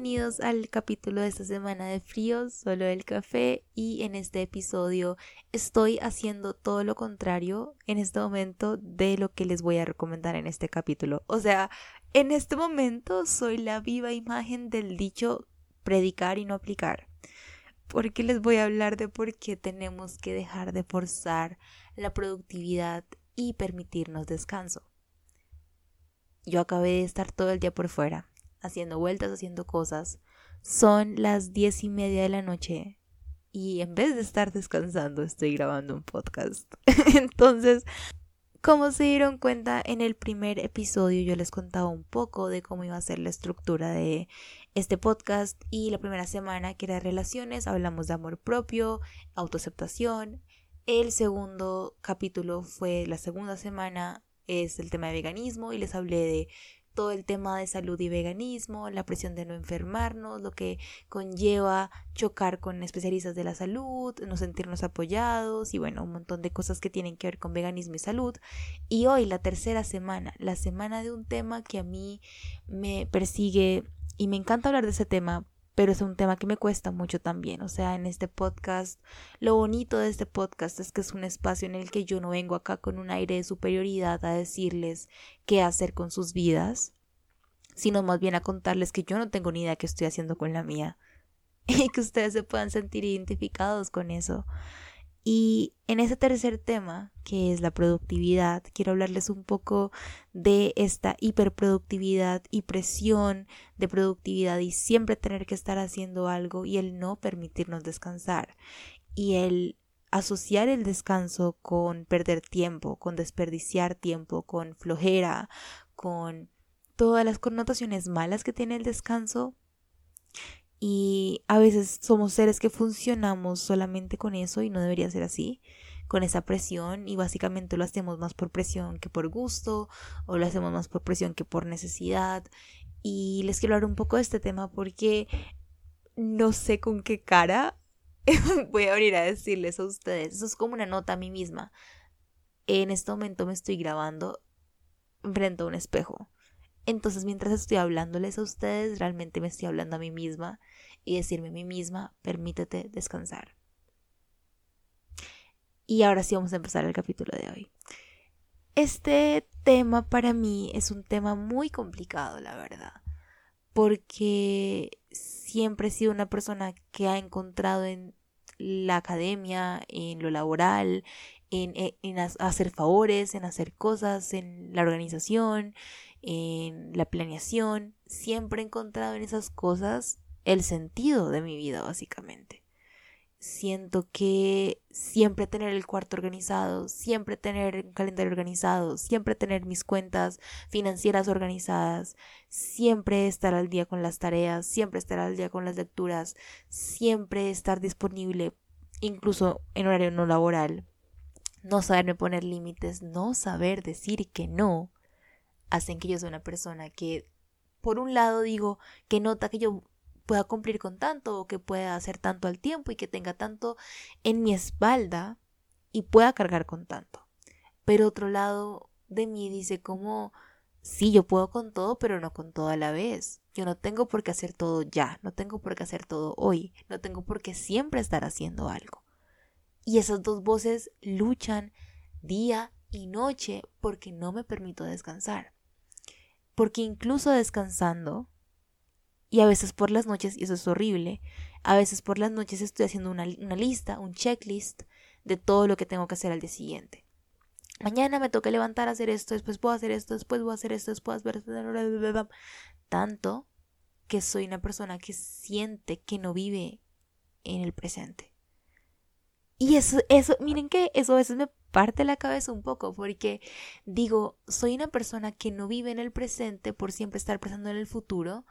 bienvenidos al capítulo de esta semana de fríos, solo el café y en este episodio estoy haciendo todo lo contrario en este momento de lo que les voy a recomendar en este capítulo. O sea, en este momento soy la viva imagen del dicho predicar y no aplicar. Porque les voy a hablar de por qué tenemos que dejar de forzar la productividad y permitirnos descanso. Yo acabé de estar todo el día por fuera haciendo vueltas, haciendo cosas. Son las diez y media de la noche y en vez de estar descansando estoy grabando un podcast. Entonces, como se dieron cuenta en el primer episodio yo les contaba un poco de cómo iba a ser la estructura de este podcast y la primera semana que era relaciones hablamos de amor propio, autoaceptación. El segundo capítulo fue la segunda semana es el tema de veganismo y les hablé de todo el tema de salud y veganismo, la presión de no enfermarnos, lo que conlleva chocar con especialistas de la salud, no sentirnos apoyados y bueno, un montón de cosas que tienen que ver con veganismo y salud. Y hoy, la tercera semana, la semana de un tema que a mí me persigue y me encanta hablar de ese tema pero es un tema que me cuesta mucho también. O sea, en este podcast, lo bonito de este podcast es que es un espacio en el que yo no vengo acá con un aire de superioridad a decirles qué hacer con sus vidas, sino más bien a contarles que yo no tengo ni idea qué estoy haciendo con la mía y que ustedes se puedan sentir identificados con eso. Y en ese tercer tema, que es la productividad, quiero hablarles un poco de esta hiperproductividad y presión de productividad y siempre tener que estar haciendo algo y el no permitirnos descansar. Y el asociar el descanso con perder tiempo, con desperdiciar tiempo, con flojera, con todas las connotaciones malas que tiene el descanso y a veces somos seres que funcionamos solamente con eso y no debería ser así, con esa presión y básicamente lo hacemos más por presión que por gusto o lo hacemos más por presión que por necesidad. Y les quiero hablar un poco de este tema porque no sé con qué cara voy a abrir a decirles a ustedes. Eso es como una nota a mí misma. En este momento me estoy grabando frente a un espejo. Entonces, mientras estoy hablándoles a ustedes, realmente me estoy hablando a mí misma y decirme a mí misma, permítete descansar. Y ahora sí vamos a empezar el capítulo de hoy. Este tema para mí es un tema muy complicado, la verdad, porque siempre he sido una persona que ha encontrado en la academia, en lo laboral, en, en, hacer favores, en hacer cosas, en la organización, en la planeación. Siempre he encontrado en esas cosas el sentido de mi vida, básicamente. Siento que siempre tener el cuarto organizado, siempre tener un calendario organizado, siempre tener mis cuentas financieras organizadas, siempre estar al día con las tareas, siempre estar al día con las lecturas, siempre estar disponible, incluso en horario no laboral, no saberme poner límites, no saber decir que no, hacen que yo sea una persona que, por un lado, digo que nota que yo pueda cumplir con tanto o que pueda hacer tanto al tiempo y que tenga tanto en mi espalda y pueda cargar con tanto. Pero otro lado de mí dice como, sí, yo puedo con todo, pero no con todo a la vez. Yo no tengo por qué hacer todo ya, no tengo por qué hacer todo hoy, no tengo por qué siempre estar haciendo algo. Y esas dos voces luchan día y noche porque no me permito descansar. Porque incluso descansando, y a veces por las noches, y eso es horrible, a veces por las noches estoy haciendo una, lista, un checklist de todo lo que tengo que hacer al día siguiente. Mañana me toca levantar a hacer esto, después puedo hacer esto, después voy a hacer esto, después voy a hacer tanto que soy una persona que siente que no vive en el presente. Y eso, eso, miren que eso a veces me parte la cabeza un poco porque digo, soy una persona que no vive en el presente por siempre estar pensando en el futuro.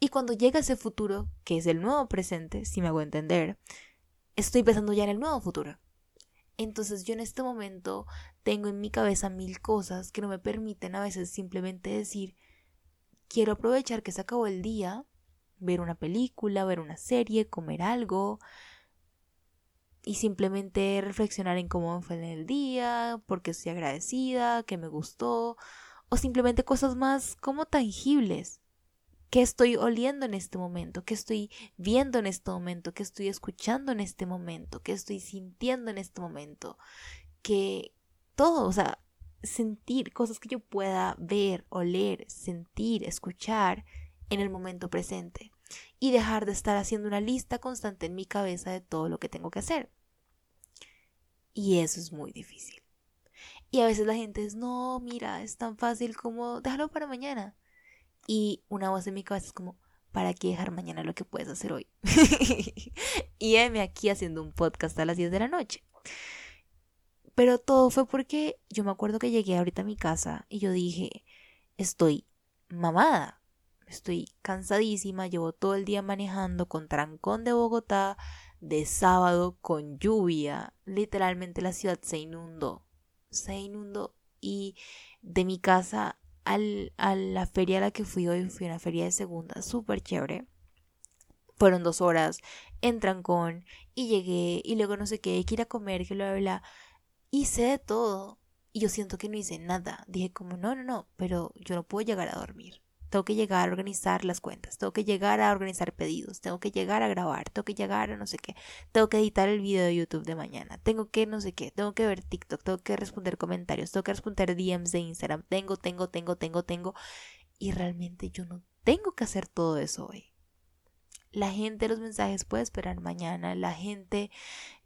Y cuando llega ese futuro, que es el nuevo presente, si me hago entender, estoy pensando ya en el nuevo futuro. Entonces yo en este momento tengo en mi cabeza mil cosas que no me permiten a veces simplemente decir, quiero aprovechar que se acabó el día, ver una película, ver una serie, comer algo, y simplemente reflexionar en cómo fue en el día, porque estoy agradecida, que me gustó, o simplemente cosas más como tangibles ¿Qué estoy oliendo en este momento? ¿Qué estoy viendo en este momento? ¿Qué estoy escuchando en este momento? ¿Qué estoy sintiendo en este momento? Que todo, o sea, sentir cosas que yo pueda ver, oler, sentir, escuchar en el momento presente y dejar de estar haciendo una lista constante en mi cabeza de todo lo que tengo que hacer. Y eso es muy difícil. Y a veces la gente es, no, mira, es tan fácil como déjalo para mañana. Y una voz en mi cabeza es como, ¿para qué dejar mañana lo que puedes hacer hoy? y heme aquí haciendo un podcast a las 10 de la noche. Pero todo fue porque yo me acuerdo que llegué ahorita a mi casa y yo dije, estoy mamada, estoy cansadísima, llevo todo el día manejando con trancón de Bogotá, de sábado con lluvia, literalmente la ciudad se inundó, se inundó y de mi casa al, a la feria a la que fui hoy, fui a una feria de segunda, súper chévere. Fueron dos horas en trancón y llegué y luego no sé qué, que ir a comer, que bla, bla, bla. Hice de todo y yo siento que no hice nada. Dije como, no, no, no, pero yo no puedo llegar a dormir. Tengo que llegar a organizar las cuentas, tengo que llegar a organizar pedidos, tengo que llegar a grabar, tengo que llegar a no sé qué, tengo que editar el video de YouTube de mañana, tengo que no sé qué, tengo que ver TikTok, tengo que responder comentarios, tengo que responder DMs de Instagram, tengo, tengo, tengo, tengo, tengo. Y realmente yo no tengo que hacer todo eso hoy. La gente de los mensajes puede esperar mañana, la gente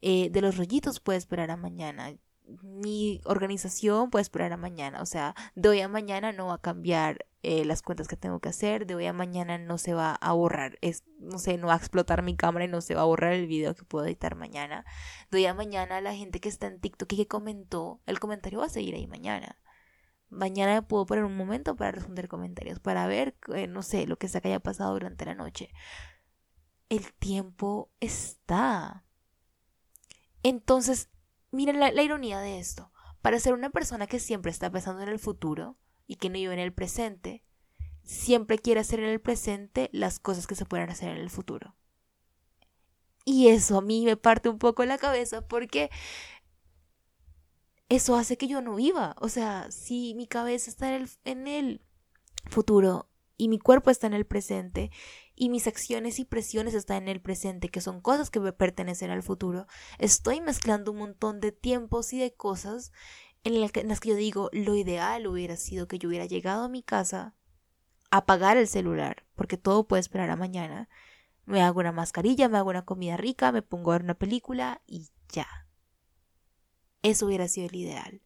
eh, de los rollitos puede esperar a mañana mi organización puede esperar a mañana. O sea, de hoy a mañana no va a cambiar eh, las cuentas que tengo que hacer. De hoy a mañana no se va a borrar. Es, no sé, no va a explotar mi cámara y no se va a borrar el video que puedo editar mañana. De hoy a mañana la gente que está en TikTok y que comentó, el comentario va a seguir ahí mañana. Mañana puedo poner un momento para responder comentarios, para ver, eh, no sé, lo que sea que haya pasado durante la noche. El tiempo está. Entonces, Miren la, ironía de esto. Para ser una persona que siempre está pensando en el futuro y que no vive en el presente, siempre quiere hacer en el presente las cosas que se pueden hacer en el futuro. Y eso a mí me parte un poco la cabeza porque eso hace que yo no viva. O sea, si mi cabeza está en el, en el futuro y mi cuerpo está en el presente y mis acciones y presiones están en el presente, que son cosas que me pertenecen al futuro, estoy mezclando un montón de tiempos y de cosas en, las que yo digo, lo ideal hubiera sido que yo hubiera llegado a mi casa, apagar el celular, porque todo puede esperar a mañana, me hago una mascarilla, me hago una comida rica, me pongo a ver una película y ya. Eso hubiera sido el ideal.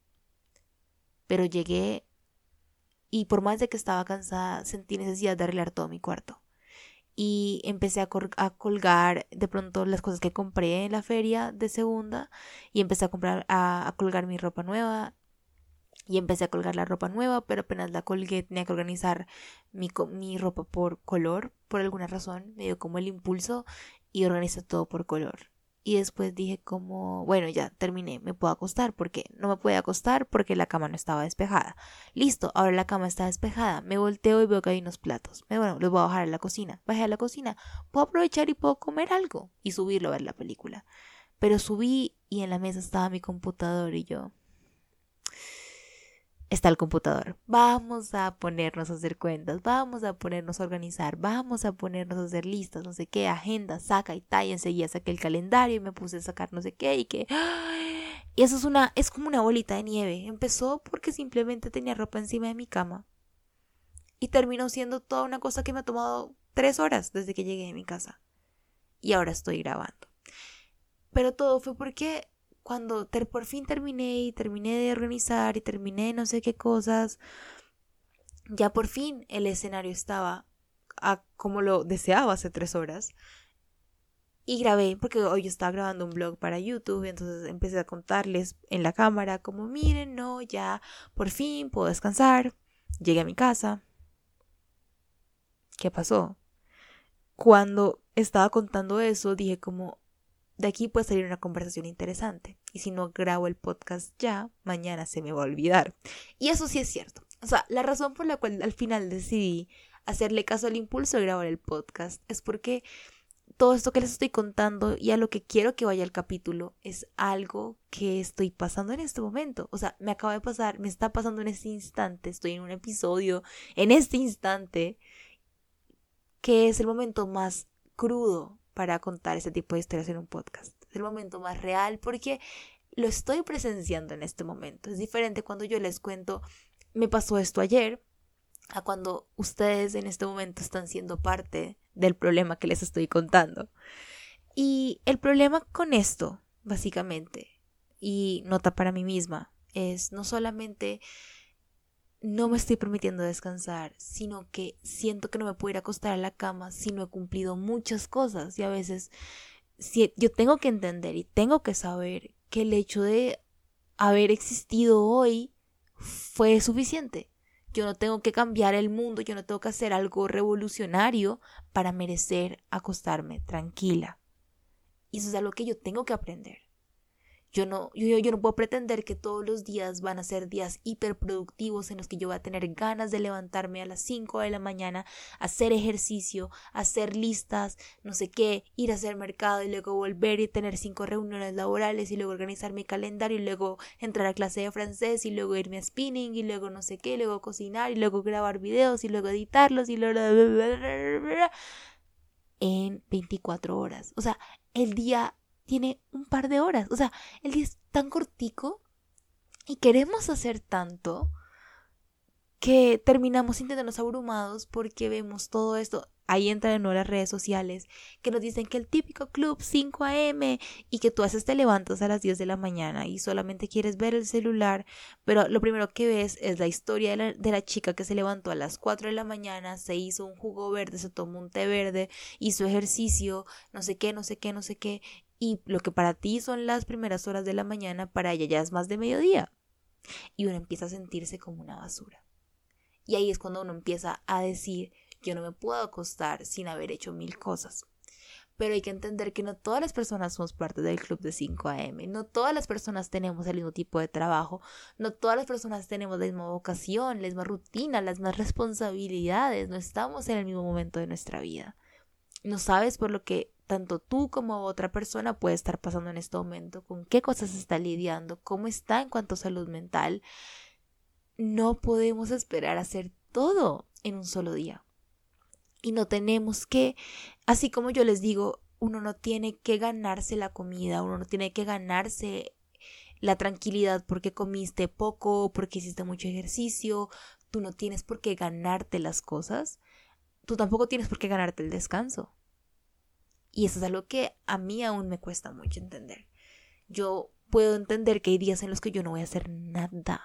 Pero llegué y por más de que estaba cansada, sentí necesidad de arreglar todo mi cuarto y empecé a, colgar de pronto las cosas que compré en la feria de segunda y empecé a comprar a, colgar mi ropa nueva y empecé a colgar la ropa nueva pero apenas la colgué tenía que organizar mi, mi ropa por color por alguna razón me dio como el impulso y organizé todo por color y después dije como, bueno, ya terminé, me puedo acostar porque no me puede acostar porque la cama no estaba despejada. Listo, ahora la cama está despejada. Me volteo y veo que hay unos platos. Bueno, los voy a bajar a la cocina. Bajé a la cocina. Puedo aprovechar y puedo comer algo y subirlo a ver la película. Pero subí y en la mesa estaba mi computador y yo, está el computador. Vamos a ponernos a hacer cuentas, vamos a ponernos a organizar, vamos a ponernos a hacer listas, no sé qué, agenda, saca y tal, y enseguida saqué el calendario y me puse a sacar no sé qué y que... Y eso es una, es como una bolita de nieve. Empezó porque simplemente tenía ropa encima de mi cama. Y terminó siendo toda una cosa que me ha tomado tres horas desde que llegué a mi casa. Y ahora estoy grabando. Pero todo fue porque cuando por fin terminé y terminé de organizar y terminé no sé qué cosas, ya por fin el escenario estaba como lo deseaba hace tres horas. Y grabé, porque hoy estaba grabando un blog para YouTube, entonces empecé a contarles en la cámara como miren, no, ya por fin puedo descansar. Llegué a mi casa. ¿Qué pasó? Cuando estaba contando eso, dije como, de aquí puede salir una conversación interesante. Y si no grabo el podcast ya, mañana se me va a olvidar. Y eso sí es cierto. O sea, la razón por la cual al final decidí hacerle caso al impulso de grabar el podcast es porque todo esto que les estoy contando y a lo que quiero que vaya el capítulo es algo que estoy pasando en este momento. O sea, me acaba de pasar, me está pasando en este instante, estoy en un episodio en este instante que es el momento más crudo para contar este tipo de historias en un podcast. Es el momento más real porque lo estoy presenciando en este momento. Es diferente cuando yo les cuento, me pasó esto ayer, a cuando ustedes en este momento están siendo parte del problema que les estoy contando. Y el problema con esto, básicamente, y nota para mí misma, es no solamente no me estoy permitiendo descansar, sino que siento que no me puedo ir a acostar a la cama si no he cumplido muchas cosas y a veces si, yo tengo que entender y tengo que saber que el hecho de haber existido hoy fue suficiente. Yo no tengo que cambiar el mundo, yo no tengo que hacer algo revolucionario para merecer acostarme tranquila. Y eso es algo que yo tengo que aprender. Yo no, yo, yo no puedo pretender que todos los días van a ser días hiperproductivos en los que yo voy a tener ganas de levantarme a las 5 de la mañana, hacer ejercicio, hacer listas, no sé qué, ir a hacer mercado y luego volver y tener cinco reuniones laborales y luego organizar mi calendario y luego entrar a clase de francés y luego irme a spinning y luego no sé qué, luego cocinar y luego grabar videos y luego editarlos y luego en 24 horas. O sea, el día tiene un par de horas. O sea, el día es tan cortico y queremos hacer tanto que terminamos sintiéndonos abrumados porque vemos todo esto. Ahí entran nuevo las redes sociales que nos dicen que el típico club 5 a.m. y que tú haces te levantas a las 10 de la mañana y solamente quieres ver el celular, pero lo primero que ves es la historia de la, de la chica que se levantó a las 4 de la mañana, se hizo un jugo verde, se tomó un té verde, hizo ejercicio, no sé qué, no sé qué, no sé qué, y lo que para ti son las primeras horas de la mañana, para ella ya es más de mediodía. Y uno empieza a sentirse como una basura. Y ahí es cuando uno empieza a decir, yo no me puedo acostar sin haber hecho mil cosas. Pero hay que entender que no todas las personas somos parte del club de 5 AM, no todas las personas tenemos el mismo tipo de trabajo, no todas las personas tenemos la misma vocación, la misma rutina, las mismas responsabilidades, no estamos en el mismo momento de nuestra vida. No sabes por lo que tanto tú como otra persona puede estar pasando en este momento, con qué cosas está lidiando, cómo está en cuanto a salud mental. No podemos esperar hacer todo en un solo día. Y no tenemos que, así como yo les digo, uno no tiene que ganarse la comida, uno no tiene que ganarse la tranquilidad porque comiste poco, porque hiciste mucho ejercicio, tú no tienes por qué ganarte las cosas, tú tampoco tienes por qué ganarte el descanso. Y eso es algo que a mí aún me cuesta mucho entender. Yo puedo entender que hay días en los que yo no voy a hacer nada.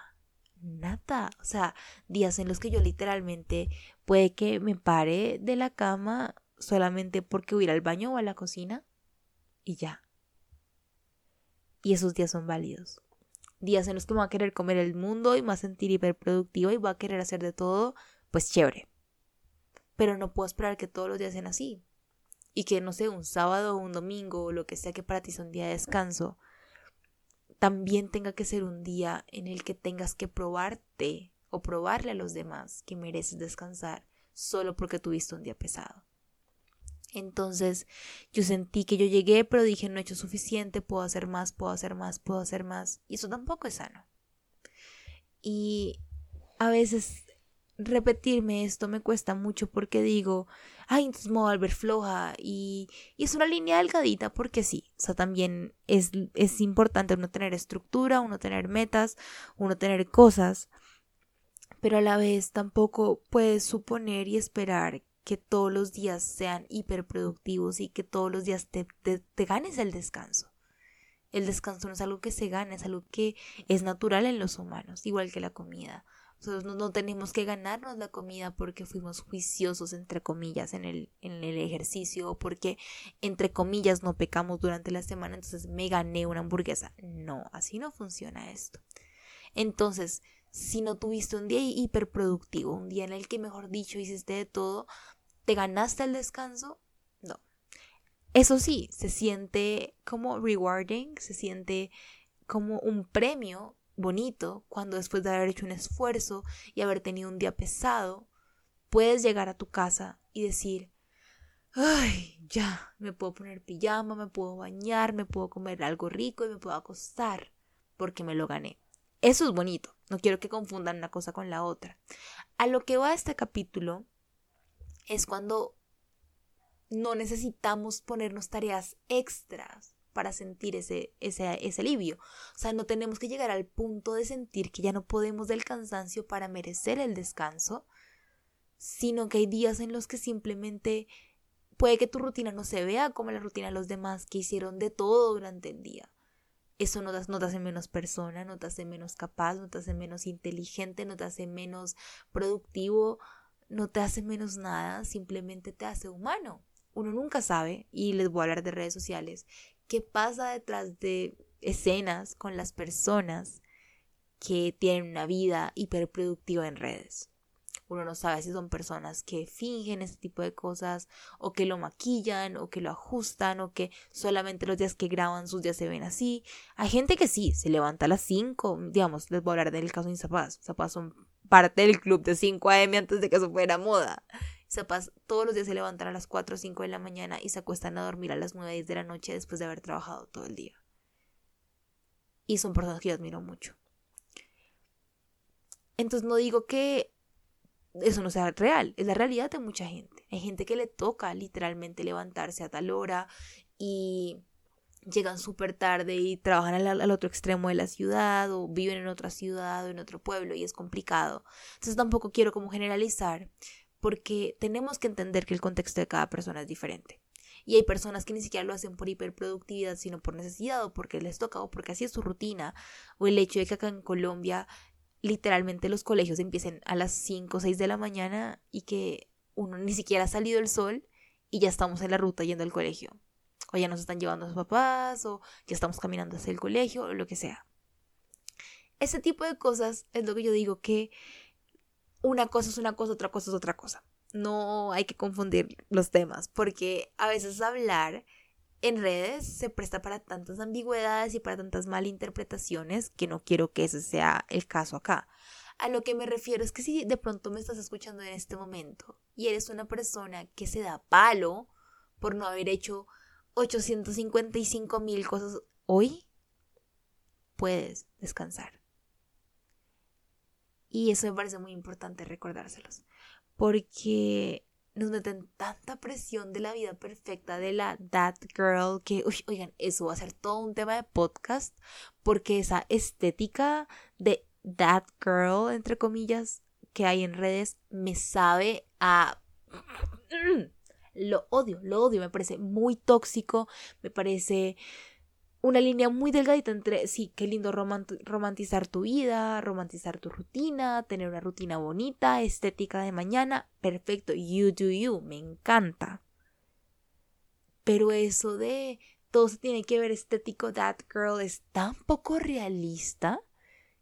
Nada. O sea, días en los que yo literalmente puede que me pare de la cama solamente porque voy a ir al baño o a la cocina y ya. Y esos días son válidos. Días en los que me voy a querer comer el mundo y me voy a sentir hiperproductiva y voy a querer hacer de todo, pues chévere. Pero no puedo esperar que todos los días sean así y que no sé, un sábado o un domingo o lo que sea que para ti sea un día de descanso, también tenga que ser un día en el que tengas que probarte o probarle a los demás que mereces descansar solo porque tuviste un día pesado. Entonces yo sentí que yo llegué, pero dije no he hecho suficiente, puedo hacer más, puedo hacer más, puedo hacer más. Y eso tampoco es sano. Y a veces repetirme esto me cuesta mucho porque digo, ay, entonces me voy a floja y, y, es una línea delgadita porque sí, o sea, también es, es importante uno tener estructura, uno tener metas, uno tener cosas, pero a la vez tampoco puedes suponer y esperar que todos los días sean hiperproductivos y que todos los días te, te, te ganes el descanso. El descanso no es algo que se gana, es algo que es natural en los humanos, igual que la comida. Nosotros no, tenemos que ganarnos la comida porque fuimos juiciosos, entre comillas, en el, en el ejercicio o porque, entre comillas, no pecamos durante la semana, entonces me gané una hamburguesa. No, así no funciona esto. Entonces, si no tuviste un día hiperproductivo, un día en el que, mejor dicho, hiciste de todo, ¿te ganaste el descanso? No. Eso sí, se siente como rewarding, se siente como un premio bonito cuando después de haber hecho un esfuerzo y haber tenido un día pesado, puedes llegar a tu casa y decir, ay, ya, me puedo poner pijama, me puedo bañar, me puedo comer algo rico y me puedo acostar porque me lo gané. Eso es bonito, no quiero que confundan una cosa con la otra. A lo que va este capítulo es cuando no necesitamos ponernos tareas extras para sentir ese, ese, ese alivio. O sea, no tenemos que llegar al punto de sentir que ya no podemos del cansancio para merecer el descanso, sino que hay días en los que simplemente puede que tu rutina no se vea como la rutina de los demás que hicieron de todo durante el día. Eso no te, no te hace menos persona, no te hace menos capaz, no te hace menos inteligente, no te hace menos productivo, no te hace menos nada, simplemente te hace humano uno nunca sabe, y les voy a hablar de redes sociales, qué pasa detrás de escenas con las personas que tienen una vida hiperproductiva en redes. Uno no sabe si son personas que fingen este tipo de cosas, o que lo maquillan, o que lo ajustan, o que solamente los días que graban sus días se ven así. Hay gente que sí, se levanta a las 5, digamos, les voy a hablar del caso de zapatos. Zapatos son parte del club de 5 AM antes de que eso fuera moda. Zapas todos los días se levantan a las 4 o 5 de la mañana y se acuestan a dormir a las 9 10 de la noche después de haber trabajado todo el día. Y son personas que yo admiro mucho. Entonces no digo que eso no sea real, es la realidad de mucha gente. Hay gente que le toca literalmente levantarse a tal hora y llegan súper tarde y trabajan al, al, otro extremo de la ciudad o viven en otra ciudad o en otro pueblo y es complicado. Entonces tampoco quiero como generalizar, porque tenemos que entender que el contexto de cada persona es diferente. Y hay personas que ni siquiera lo hacen por hiperproductividad, sino por necesidad o porque les toca o porque así es su rutina. O el hecho de que acá en Colombia literalmente los colegios empiecen a las 5 o 6 de la mañana y que uno ni siquiera ha salido el sol y ya estamos en la ruta yendo al colegio. O ya nos están llevando a sus papás o ya estamos caminando hacia el colegio o lo que sea. Ese tipo de cosas es lo que yo digo que una cosa es una cosa, otra cosa es otra cosa. No hay que confundir los temas, porque a veces hablar en redes se presta para tantas ambigüedades y para tantas malinterpretaciones que no quiero que ese sea el caso acá. A lo que me refiero es que si de pronto me estás escuchando en este momento y eres una persona que se da palo por no haber hecho 855 mil cosas hoy, puedes descansar. Y eso me parece muy importante recordárselos. Porque nos meten tanta presión de la vida perfecta de la That Girl que, uy, oigan, eso va a ser todo un tema de podcast. Porque esa estética de That Girl, entre comillas, que hay en redes, me sabe a... Lo odio, lo odio, me parece muy tóxico, me parece una línea muy delgadita entre, sí, qué lindo romantizar tu vida, romantizar tu rutina, tener una rutina bonita, estética de mañana, perfecto, you do you, me encanta. Pero eso de todo se tiene que ver estético, that girl, es tan poco realista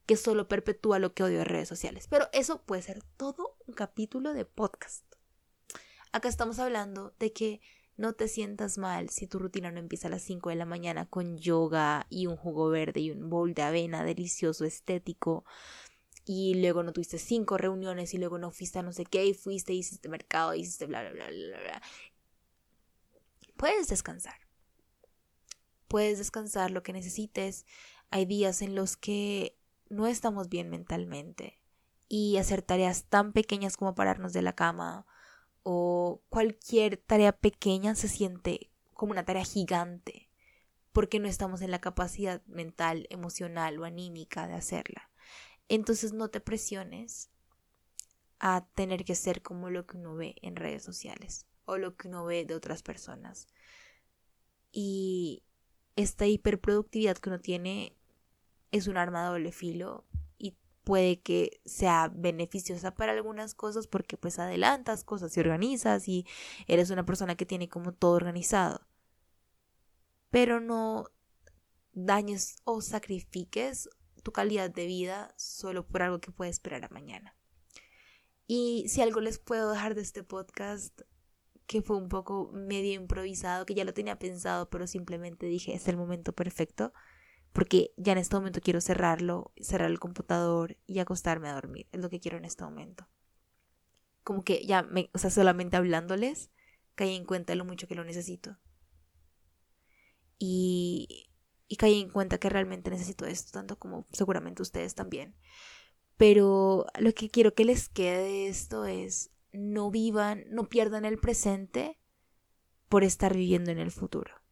que solo perpetúa lo que odio en redes sociales. Pero eso puede ser todo un capítulo de podcast. Acá estamos hablando de que no te sientas mal si tu rutina no empieza a las 5 de la mañana con yoga y un jugo verde y un bowl de avena delicioso, estético. Y luego no tuviste cinco reuniones y luego no fuiste a no sé qué y fuiste, hiciste mercado, hiciste bla, bla, bla, bla, bla. Puedes descansar. Puedes descansar lo que necesites. Hay días en los que no estamos bien mentalmente. Y hacer tareas tan pequeñas como pararnos de la cama o cualquier tarea pequeña se siente como una tarea gigante porque no estamos en la capacidad mental, emocional o anímica de hacerla. Entonces no te presiones a tener que ser como lo que uno ve en redes sociales o lo que uno ve de otras personas. Y esta hiperproductividad que uno tiene es un arma de doble filo puede que sea beneficiosa para algunas cosas porque pues adelantas cosas y organizas y eres una persona que tiene como todo organizado. Pero no dañes o sacrifiques tu calidad de vida solo por algo que puede esperar a mañana. Y si algo les puedo dejar de este podcast, que fue un poco medio improvisado, que ya lo tenía pensado, pero simplemente dije, es el momento perfecto porque ya en este momento quiero cerrarlo, cerrar el computador y acostarme a dormir. Es lo que quiero en este momento. Como que ya, me, o sea, solamente hablándoles, caí en cuenta lo mucho que lo necesito. Y, y caí en cuenta que realmente necesito esto, tanto como seguramente ustedes también. Pero lo que quiero que les quede de esto es no vivan, no pierdan el presente por estar viviendo en el futuro.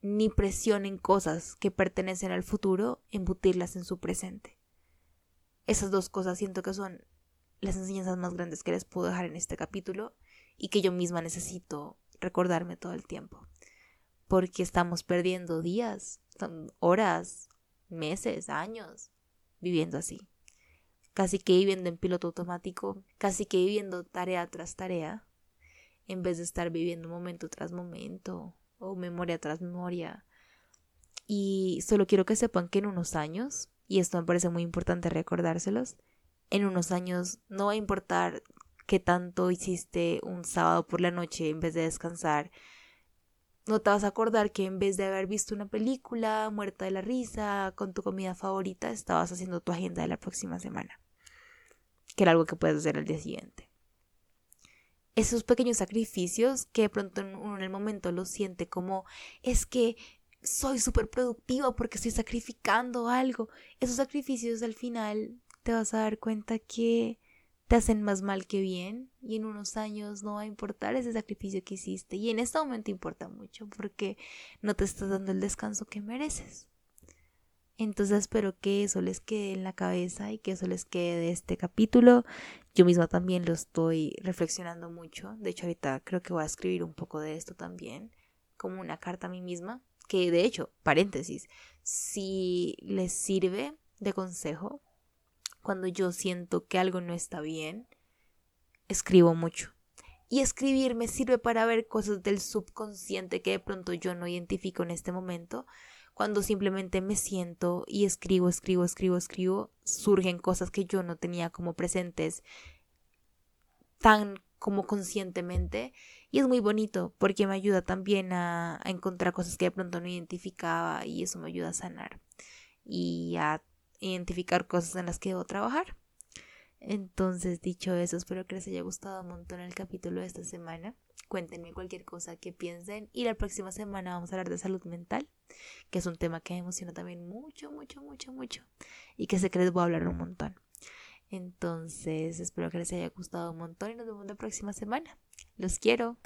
Ni presión en cosas que pertenecen al futuro, embutirlas en su presente. Esas dos cosas siento que son las enseñanzas más grandes que les puedo dejar en este capítulo y que yo misma necesito recordarme todo el tiempo. Porque estamos perdiendo días, horas, meses, años viviendo así. Casi que viviendo en piloto automático, casi que viviendo tarea tras tarea, en vez de estar viviendo momento tras momento o memoria tras memoria. Y solo quiero que sepan que en unos años, y esto me parece muy importante recordárselos, en unos años no va a importar qué tanto hiciste un sábado por la noche en vez de descansar. No te vas a acordar que en vez de haber visto una película muerta de la risa con tu comida favorita, estabas haciendo tu agenda de la próxima semana. Que era algo que puedes hacer al día siguiente. Esos pequeños sacrificios que de pronto uno en el momento lo siente como es que soy súper productiva porque estoy sacrificando algo. Esos sacrificios al final te vas a dar cuenta que te hacen más mal que bien y en unos años no va a importar ese sacrificio que hiciste y en este momento importa mucho porque no te estás dando el descanso que mereces. Entonces espero que eso les quede en la cabeza y que eso les quede de este capítulo. Yo misma también lo estoy reflexionando mucho. De hecho ahorita creo que voy a escribir un poco de esto también, como una carta a mí misma. Que de hecho, paréntesis, si les sirve de consejo, cuando yo siento que algo no está bien, escribo mucho. Y escribir me sirve para ver cosas del subconsciente que de pronto yo no identifico en este momento. Cuando simplemente me siento y escribo, escribo, escribo, escribo, surgen cosas que yo no tenía como presentes tan como conscientemente y es muy bonito porque me ayuda también a, a, encontrar cosas que de pronto no identificaba y eso me ayuda a sanar y a identificar cosas en las que debo trabajar. Entonces, dicho eso, espero que les haya gustado un montón el capítulo de esta semana. Cuéntenme cualquier cosa que piensen. Y la próxima semana vamos a hablar de salud mental, que es un tema que me emociona también mucho, mucho, mucho, mucho. Y que sé que les voy a hablar un montón. Entonces, espero que les haya gustado un montón y nos vemos la próxima semana. Los quiero.